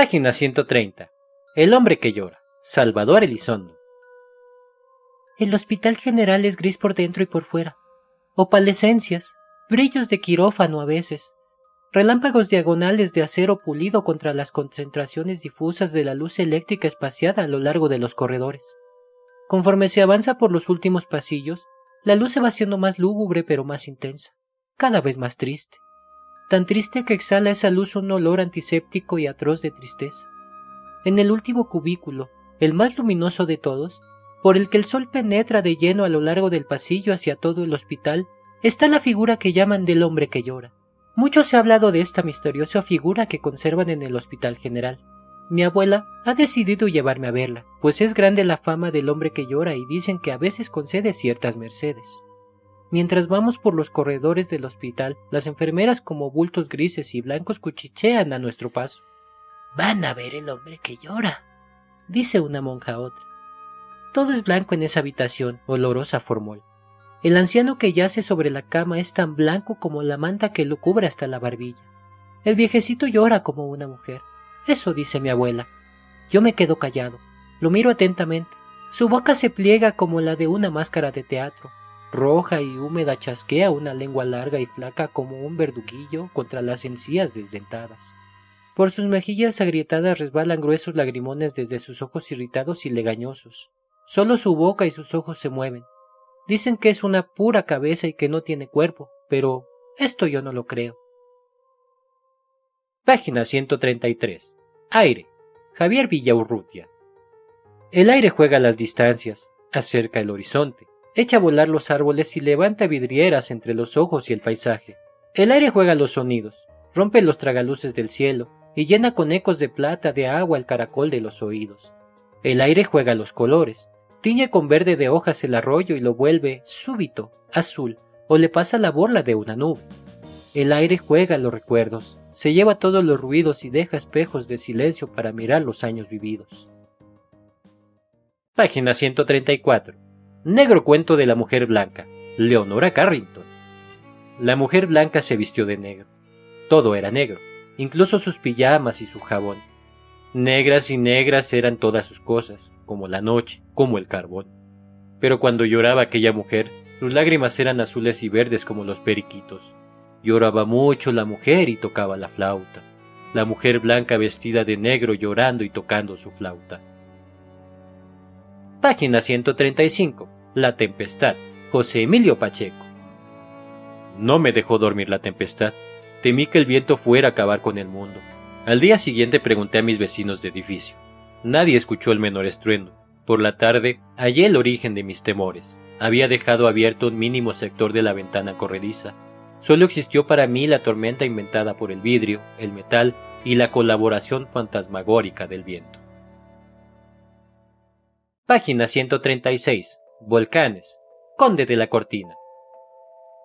Página 130. El hombre que llora. Salvador Elizondo. El hospital general es gris por dentro y por fuera. Opalescencias, brillos de quirófano a veces, relámpagos diagonales de acero pulido contra las concentraciones difusas de la luz eléctrica espaciada a lo largo de los corredores. Conforme se avanza por los últimos pasillos, la luz se va haciendo más lúgubre pero más intensa, cada vez más triste, tan triste que exhala esa luz un olor antiséptico y atroz de tristeza. En el último cubículo, el más luminoso de todos, por el que el sol penetra de lleno a lo largo del pasillo hacia todo el hospital, está la figura que llaman del hombre que llora. Mucho se ha hablado de esta misteriosa figura que conservan en el Hospital General. Mi abuela ha decidido llevarme a verla, pues es grande la fama del hombre que llora y dicen que a veces concede ciertas mercedes. Mientras vamos por los corredores del hospital, las enfermeras como bultos grises y blancos cuchichean a nuestro paso. Van a ver el hombre que llora, dice una monja a otra. Todo es blanco en esa habitación, olorosa formol. El anciano que yace sobre la cama es tan blanco como la manta que lo cubre hasta la barbilla. El viejecito llora como una mujer. Eso dice mi abuela. Yo me quedo callado. Lo miro atentamente. Su boca se pliega como la de una máscara de teatro. Roja y húmeda chasquea una lengua larga y flaca como un verduguillo contra las encías desdentadas. Por sus mejillas agrietadas resbalan gruesos lagrimones desde sus ojos irritados y legañosos. Solo su boca y sus ojos se mueven. Dicen que es una pura cabeza y que no tiene cuerpo, pero esto yo no lo creo. Página 133. Aire. Javier Villaurrutia. El aire juega las distancias, acerca el horizonte, echa a volar los árboles y levanta vidrieras entre los ojos y el paisaje. El aire juega los sonidos, rompe los tragaluces del cielo y llena con ecos de plata de agua el caracol de los oídos. El aire juega los colores, tiñe con verde de hojas el arroyo y lo vuelve súbito, azul, o le pasa la borla de una nube. El aire juega los recuerdos, se lleva todos los ruidos y deja espejos de silencio para mirar los años vividos. Página 134. Negro cuento de la mujer blanca, Leonora Carrington. La mujer blanca se vistió de negro. Todo era negro, incluso sus pijamas y su jabón. Negras y negras eran todas sus cosas, como la noche, como el carbón. Pero cuando lloraba aquella mujer, sus lágrimas eran azules y verdes como los periquitos. Lloraba mucho la mujer y tocaba la flauta. La mujer blanca vestida de negro llorando y tocando su flauta. Página 135. La tempestad. José Emilio Pacheco. No me dejó dormir la tempestad. Temí que el viento fuera a acabar con el mundo. Al día siguiente pregunté a mis vecinos de edificio. Nadie escuchó el menor estruendo. Por la tarde hallé el origen de mis temores. Había dejado abierto un mínimo sector de la ventana corrediza. Solo existió para mí la tormenta inventada por el vidrio, el metal y la colaboración fantasmagórica del viento. Página 136. Volcanes. Conde de la Cortina.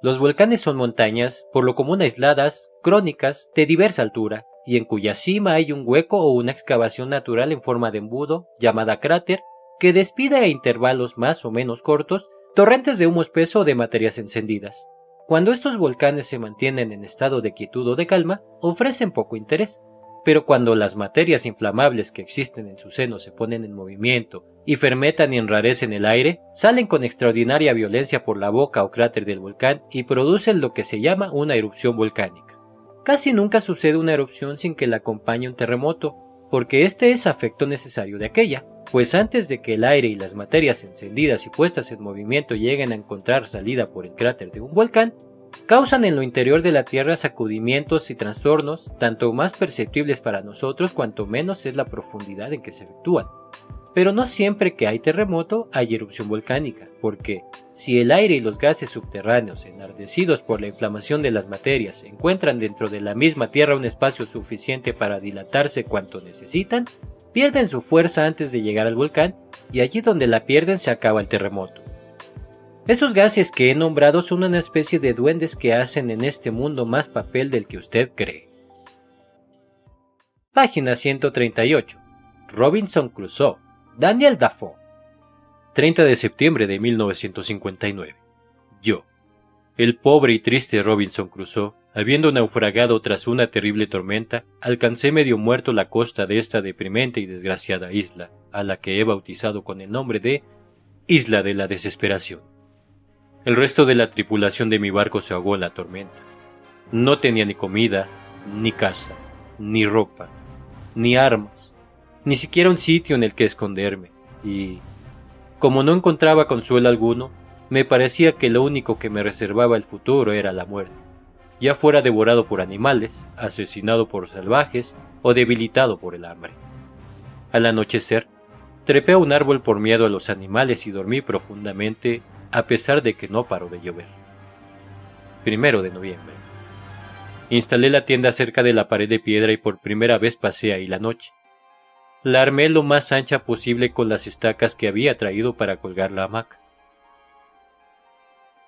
Los volcanes son montañas, por lo común aisladas, crónicas, de diversa altura, y en cuya cima hay un hueco o una excavación natural en forma de embudo, llamada cráter, que despide a intervalos más o menos cortos torrentes de humo espeso o de materias encendidas. Cuando estos volcanes se mantienen en estado de quietud o de calma, ofrecen poco interés, pero cuando las materias inflamables que existen en su seno se ponen en movimiento y fermentan y enrarecen el aire, salen con extraordinaria violencia por la boca o cráter del volcán y producen lo que se llama una erupción volcánica. Casi nunca sucede una erupción sin que la acompañe un terremoto, porque este es afecto necesario de aquella, pues antes de que el aire y las materias encendidas y puestas en movimiento lleguen a encontrar salida por el cráter de un volcán, causan en lo interior de la Tierra sacudimientos y trastornos, tanto más perceptibles para nosotros cuanto menos es la profundidad en que se efectúan. Pero no siempre que hay terremoto hay erupción volcánica, porque si el aire y los gases subterráneos, enardecidos por la inflamación de las materias, encuentran dentro de la misma Tierra un espacio suficiente para dilatarse cuanto necesitan, pierden su fuerza antes de llegar al volcán y allí donde la pierden se acaba el terremoto. Esos gases que he nombrado son una especie de duendes que hacen en este mundo más papel del que usted cree. Página 138. Robinson Crusoe Daniel Dafoe. 30 de septiembre de 1959. Yo, el pobre y triste Robinson Crusoe, Habiendo naufragado tras una terrible tormenta, alcancé medio muerto la costa de esta deprimente y desgraciada isla, a la que he bautizado con el nombre de Isla de la Desesperación. El resto de la tripulación de mi barco se ahogó en la tormenta. No tenía ni comida, ni casa, ni ropa, ni armas, ni siquiera un sitio en el que esconderme, y, como no encontraba consuelo alguno, me parecía que lo único que me reservaba el futuro era la muerte ya fuera devorado por animales, asesinado por salvajes o debilitado por el hambre. Al anochecer, trepé a un árbol por miedo a los animales y dormí profundamente a pesar de que no paró de llover. Primero de noviembre. Instalé la tienda cerca de la pared de piedra y por primera vez pasé ahí la noche. La armé lo más ancha posible con las estacas que había traído para colgar la hamaca.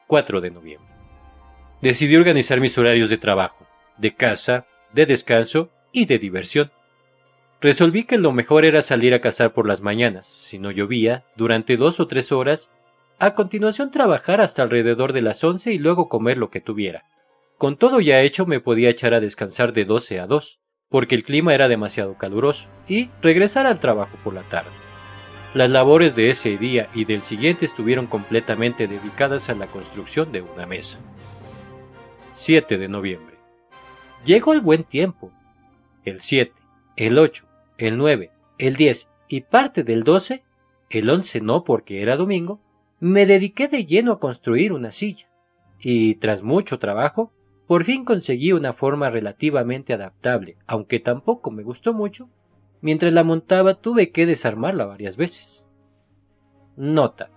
4 de noviembre decidí organizar mis horarios de trabajo, de casa, de descanso y de diversión. Resolví que lo mejor era salir a cazar por las mañanas, si no llovía, durante dos o tres horas, a continuación trabajar hasta alrededor de las once y luego comer lo que tuviera. Con todo ya hecho me podía echar a descansar de doce a dos, porque el clima era demasiado caluroso, y regresar al trabajo por la tarde. Las labores de ese día y del siguiente estuvieron completamente dedicadas a la construcción de una mesa. 7 de noviembre. Llegó el buen tiempo. El 7, el 8, el 9, el 10 y parte del 12, el 11 no porque era domingo, me dediqué de lleno a construir una silla. Y tras mucho trabajo, por fin conseguí una forma relativamente adaptable, aunque tampoco me gustó mucho. Mientras la montaba tuve que desarmarla varias veces. Nota.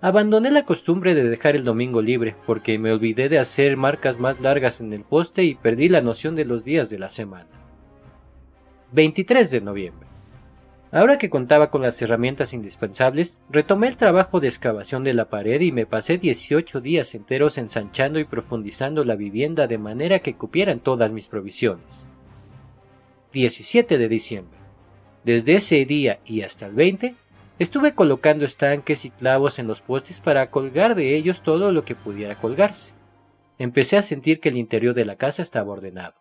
Abandoné la costumbre de dejar el domingo libre porque me olvidé de hacer marcas más largas en el poste y perdí la noción de los días de la semana. 23 de noviembre. Ahora que contaba con las herramientas indispensables, retomé el trabajo de excavación de la pared y me pasé 18 días enteros ensanchando y profundizando la vivienda de manera que cupieran todas mis provisiones. 17 de diciembre. Desde ese día y hasta el 20 Estuve colocando estanques y clavos en los postes para colgar de ellos todo lo que pudiera colgarse. Empecé a sentir que el interior de la casa estaba ordenado.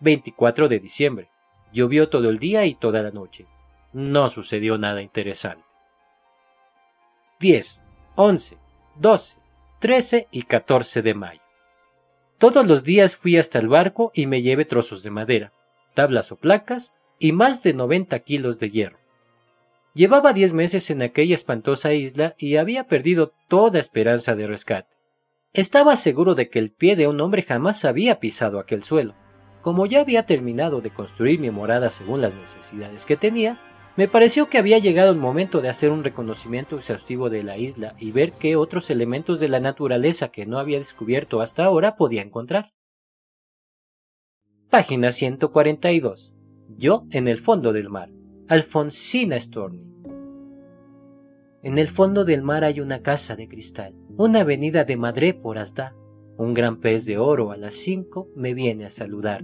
24 de diciembre. Llovió todo el día y toda la noche. No sucedió nada interesante. 10, 11, 12, 13 y 14 de mayo. Todos los días fui hasta el barco y me llevé trozos de madera, tablas o placas y más de 90 kilos de hierro. Llevaba diez meses en aquella espantosa isla y había perdido toda esperanza de rescate. Estaba seguro de que el pie de un hombre jamás había pisado aquel suelo. Como ya había terminado de construir mi morada según las necesidades que tenía, me pareció que había llegado el momento de hacer un reconocimiento exhaustivo de la isla y ver qué otros elementos de la naturaleza que no había descubierto hasta ahora podía encontrar. Página 142. Yo en el fondo del mar. Alfonsina Storni. En el fondo del mar hay una casa de cristal, una avenida de Madre por Asda. Un gran pez de oro a las cinco me viene a saludar.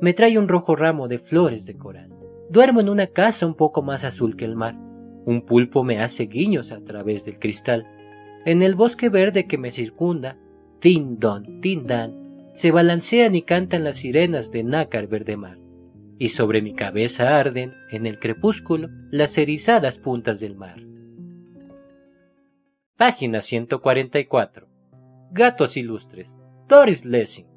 Me trae un rojo ramo de flores de coral. Duermo en una casa un poco más azul que el mar. Un pulpo me hace guiños a través del cristal. En el bosque verde que me circunda, tin don, tin dan, se balancean y cantan las sirenas de nácar verde mar y sobre mi cabeza arden, en el crepúsculo, las erizadas puntas del mar. Página 144. Gatos ilustres. Doris Lessing.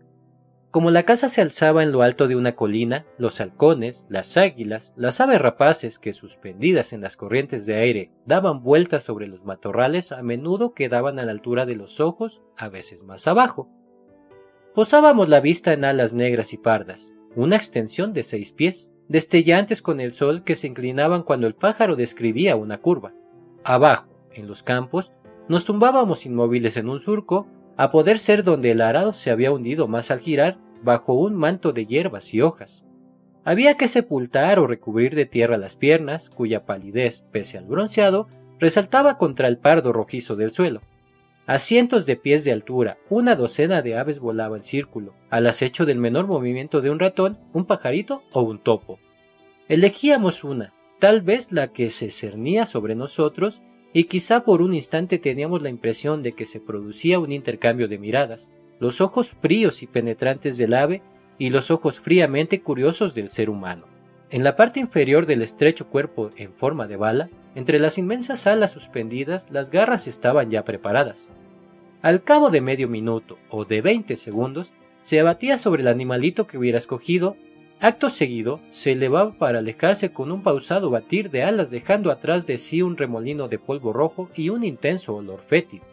Como la casa se alzaba en lo alto de una colina, los halcones, las águilas, las aves rapaces que suspendidas en las corrientes de aire daban vueltas sobre los matorrales a menudo quedaban a la altura de los ojos, a veces más abajo. Posábamos la vista en alas negras y pardas, una extensión de seis pies, destellantes con el sol que se inclinaban cuando el pájaro describía una curva. Abajo, en los campos, nos tumbábamos inmóviles en un surco, a poder ser donde el arado se había hundido más al girar, bajo un manto de hierbas y hojas. Había que sepultar o recubrir de tierra las piernas, cuya palidez, pese al bronceado, resaltaba contra el pardo rojizo del suelo. A cientos de pies de altura, una docena de aves volaba en círculo, al acecho del menor movimiento de un ratón, un pajarito o un topo. Elegíamos una, tal vez la que se cernía sobre nosotros, y quizá por un instante teníamos la impresión de que se producía un intercambio de miradas, los ojos fríos y penetrantes del ave y los ojos fríamente curiosos del ser humano. En la parte inferior del estrecho cuerpo en forma de bala, entre las inmensas alas suspendidas, las garras estaban ya preparadas. Al cabo de medio minuto o de veinte segundos, se abatía sobre el animalito que hubiera escogido, acto seguido se elevaba para alejarse con un pausado batir de alas dejando atrás de sí un remolino de polvo rojo y un intenso olor fétido.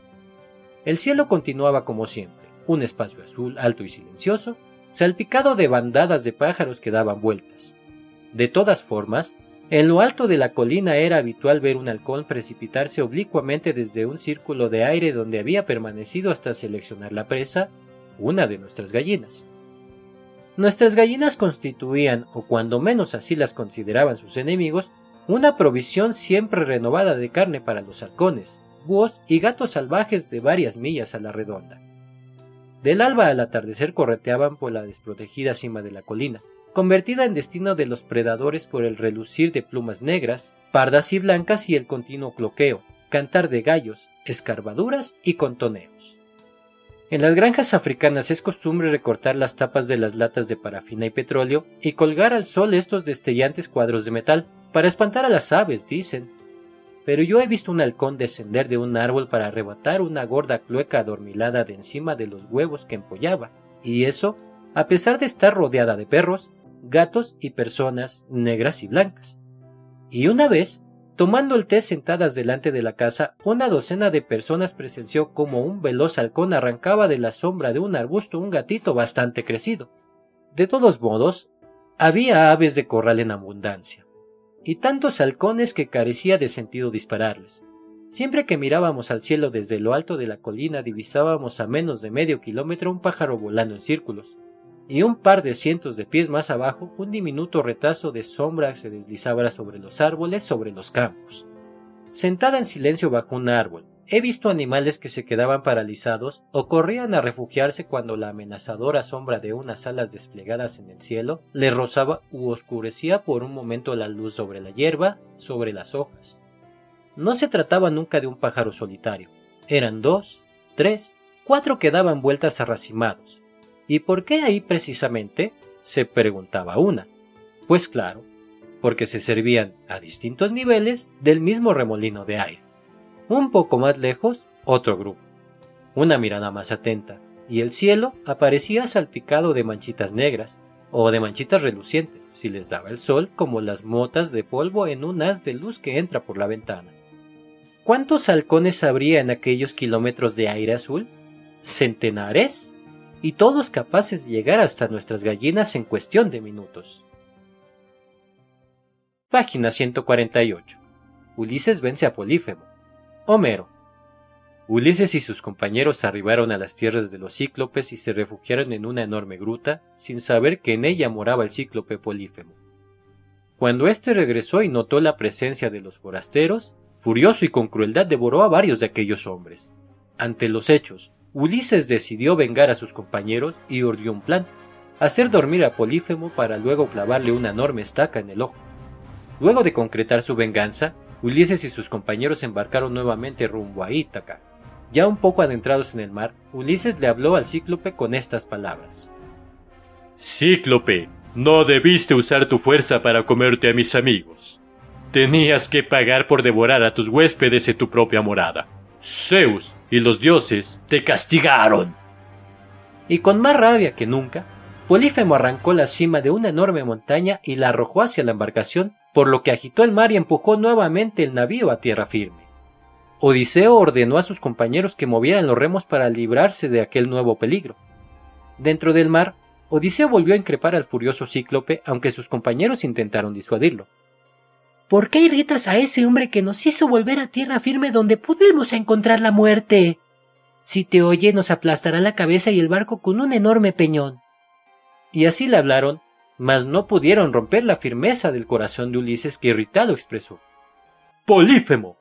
El cielo continuaba como siempre, un espacio azul alto y silencioso, salpicado de bandadas de pájaros que daban vueltas. De todas formas, en lo alto de la colina era habitual ver un halcón precipitarse oblicuamente desde un círculo de aire donde había permanecido hasta seleccionar la presa, una de nuestras gallinas. Nuestras gallinas constituían, o cuando menos así las consideraban sus enemigos, una provisión siempre renovada de carne para los halcones, búhos y gatos salvajes de varias millas a la redonda. Del alba al atardecer correteaban por la desprotegida cima de la colina, convertida en destino de los predadores por el relucir de plumas negras, pardas y blancas y el continuo cloqueo, cantar de gallos, escarbaduras y contoneos. En las granjas africanas es costumbre recortar las tapas de las latas de parafina y petróleo y colgar al sol estos destellantes cuadros de metal, para espantar a las aves, dicen. Pero yo he visto un halcón descender de un árbol para arrebatar una gorda clueca adormilada de encima de los huevos que empollaba, y eso, a pesar de estar rodeada de perros, gatos y personas negras y blancas. Y una vez, tomando el té sentadas delante de la casa, una docena de personas presenció como un veloz halcón arrancaba de la sombra de un arbusto un gatito bastante crecido. De todos modos, había aves de corral en abundancia, y tantos halcones que carecía de sentido dispararles. Siempre que mirábamos al cielo desde lo alto de la colina divisábamos a menos de medio kilómetro un pájaro volando en círculos, y un par de cientos de pies más abajo un diminuto retazo de sombra se deslizaba sobre los árboles, sobre los campos. Sentada en silencio bajo un árbol, he visto animales que se quedaban paralizados o corrían a refugiarse cuando la amenazadora sombra de unas alas desplegadas en el cielo les rozaba u oscurecía por un momento la luz sobre la hierba, sobre las hojas. No se trataba nunca de un pájaro solitario. Eran dos, tres, cuatro que daban vueltas arracimados, ¿Y por qué ahí precisamente? se preguntaba una. Pues claro, porque se servían a distintos niveles del mismo remolino de aire. Un poco más lejos, otro grupo. Una mirada más atenta, y el cielo aparecía salpicado de manchitas negras, o de manchitas relucientes, si les daba el sol como las motas de polvo en un haz de luz que entra por la ventana. ¿Cuántos halcones habría en aquellos kilómetros de aire azul? ¿Centenares? Y todos capaces de llegar hasta nuestras gallinas en cuestión de minutos. Página 148. Ulises vence a Polífemo. Homero. Ulises y sus compañeros arribaron a las tierras de los cíclopes y se refugiaron en una enorme gruta, sin saber que en ella moraba el cíclope Polífemo. Cuando éste regresó y notó la presencia de los forasteros, furioso y con crueldad devoró a varios de aquellos hombres. Ante los hechos, Ulises decidió vengar a sus compañeros y ordió un plan, hacer dormir a Polífemo para luego clavarle una enorme estaca en el ojo. Luego de concretar su venganza, Ulises y sus compañeros embarcaron nuevamente rumbo a Ítaca. Ya un poco adentrados en el mar, Ulises le habló al cíclope con estas palabras. Cíclope, no debiste usar tu fuerza para comerte a mis amigos. Tenías que pagar por devorar a tus huéspedes en tu propia morada. Zeus y los dioses te castigaron. Y con más rabia que nunca, Polífemo arrancó la cima de una enorme montaña y la arrojó hacia la embarcación, por lo que agitó el mar y empujó nuevamente el navío a tierra firme. Odiseo ordenó a sus compañeros que movieran los remos para librarse de aquel nuevo peligro. Dentro del mar, Odiseo volvió a increpar al furioso cíclope, aunque sus compañeros intentaron disuadirlo. ¿Por qué irritas a ese hombre que nos hizo volver a tierra firme donde pudimos encontrar la muerte? Si te oye nos aplastará la cabeza y el barco con un enorme peñón. Y así le hablaron, mas no pudieron romper la firmeza del corazón de Ulises que irritado expresó. Polífemo,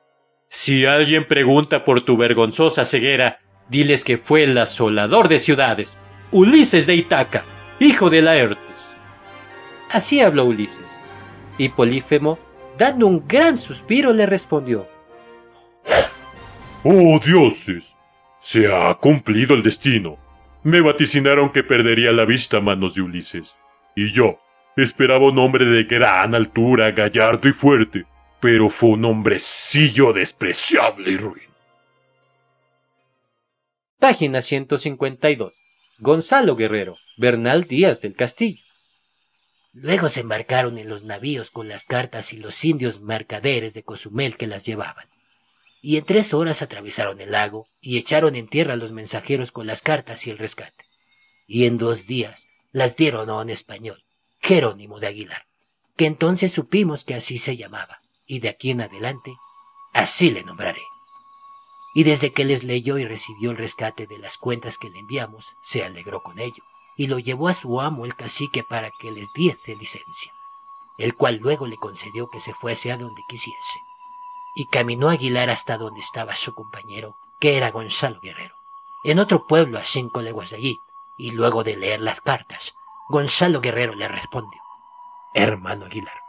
si alguien pregunta por tu vergonzosa ceguera, diles que fue el asolador de ciudades, Ulises de Itaca, hijo de Laertes. Así habló Ulises, y Polífemo Dando un gran suspiro le respondió. ¡Oh dioses! Se ha cumplido el destino. Me vaticinaron que perdería la vista a manos de Ulises. Y yo esperaba un hombre de gran altura, gallardo y fuerte, pero fue un hombrecillo despreciable y ruin. Página 152. Gonzalo Guerrero, Bernal Díaz del Castillo. Luego se embarcaron en los navíos con las cartas y los indios mercaderes de Cozumel que las llevaban. Y en tres horas atravesaron el lago y echaron en tierra los mensajeros con las cartas y el rescate. Y en dos días las dieron a un español, Jerónimo de Aguilar, que entonces supimos que así se llamaba, y de aquí en adelante así le nombraré y desde que les leyó y recibió el rescate de las cuentas que le enviamos, se alegró con ello, y lo llevó a su amo el cacique para que les diese licencia, el cual luego le concedió que se fuese a donde quisiese. Y caminó Aguilar hasta donde estaba su compañero, que era Gonzalo Guerrero, en otro pueblo a cinco leguas de allí, y luego de leer las cartas, Gonzalo Guerrero le respondió, Hermano Aguilar,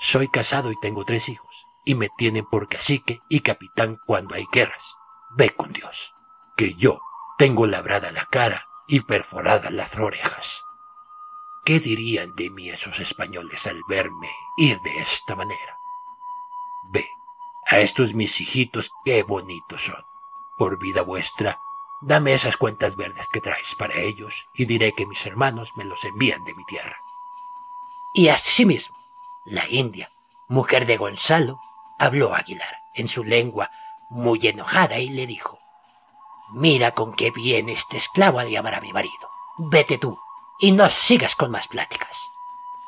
soy casado y tengo tres hijos y me tienen por cacique y capitán cuando hay guerras. Ve con Dios, que yo tengo labrada la cara y perforadas las orejas. ¿Qué dirían de mí esos españoles al verme ir de esta manera? Ve, a estos mis hijitos qué bonitos son. Por vida vuestra, dame esas cuentas verdes que traes para ellos y diré que mis hermanos me los envían de mi tierra. Y asimismo, la India, mujer de Gonzalo, habló Aguilar en su lengua muy enojada y le dijo Mira con qué viene este esclavo a llamar a mi marido. Vete tú y no sigas con más pláticas.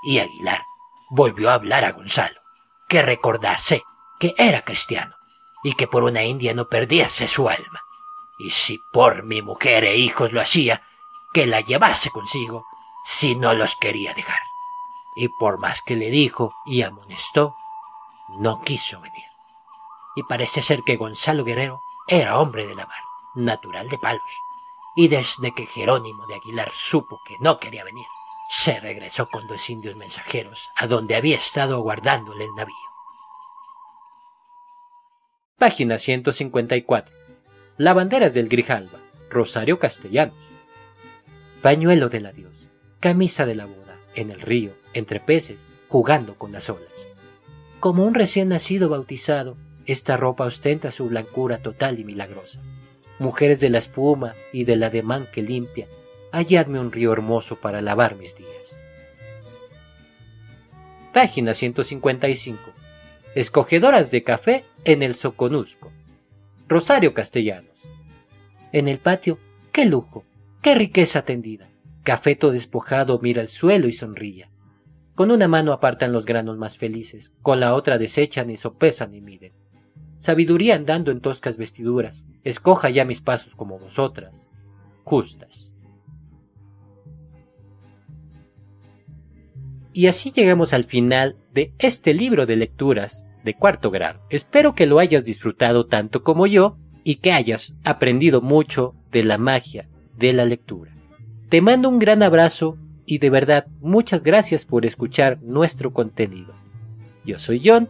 Y Aguilar volvió a hablar a Gonzalo, que recordarse que era cristiano y que por una india no perdiese su alma. Y si por mi mujer e hijos lo hacía, que la llevase consigo, si no los quería dejar. Y por más que le dijo y amonestó, no quiso venir. Y parece ser que Gonzalo Guerrero era hombre de la mar, natural de Palos, y desde que Jerónimo de Aguilar supo que no quería venir, se regresó con dos indios mensajeros a donde había estado aguardándole el navío. Página 154. Lavanderas del Grijalba, Rosario Castellanos. Pañuelo del adiós, camisa de la boda, en el río, entre peces, jugando con las olas. Como un recién nacido bautizado, esta ropa ostenta su blancura total y milagrosa. Mujeres de la espuma y del ademán que limpia, halladme un río hermoso para lavar mis días. Página 155. Escogedoras de café en el Soconusco. Rosario Castellanos. En el patio, qué lujo, qué riqueza tendida. Cafeto despojado mira el suelo y sonríe. Con una mano apartan los granos más felices, con la otra desechan y sopesan y miden. Sabiduría andando en toscas vestiduras, escoja ya mis pasos como vosotras, justas. Y así llegamos al final de este libro de lecturas de cuarto grado. Espero que lo hayas disfrutado tanto como yo y que hayas aprendido mucho de la magia de la lectura. Te mando un gran abrazo y de verdad muchas gracias por escuchar nuestro contenido. Yo soy John.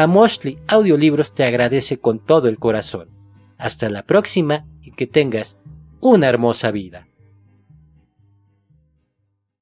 A Mostly Audiolibros te agradece con todo el corazón. Hasta la próxima y que tengas una hermosa vida.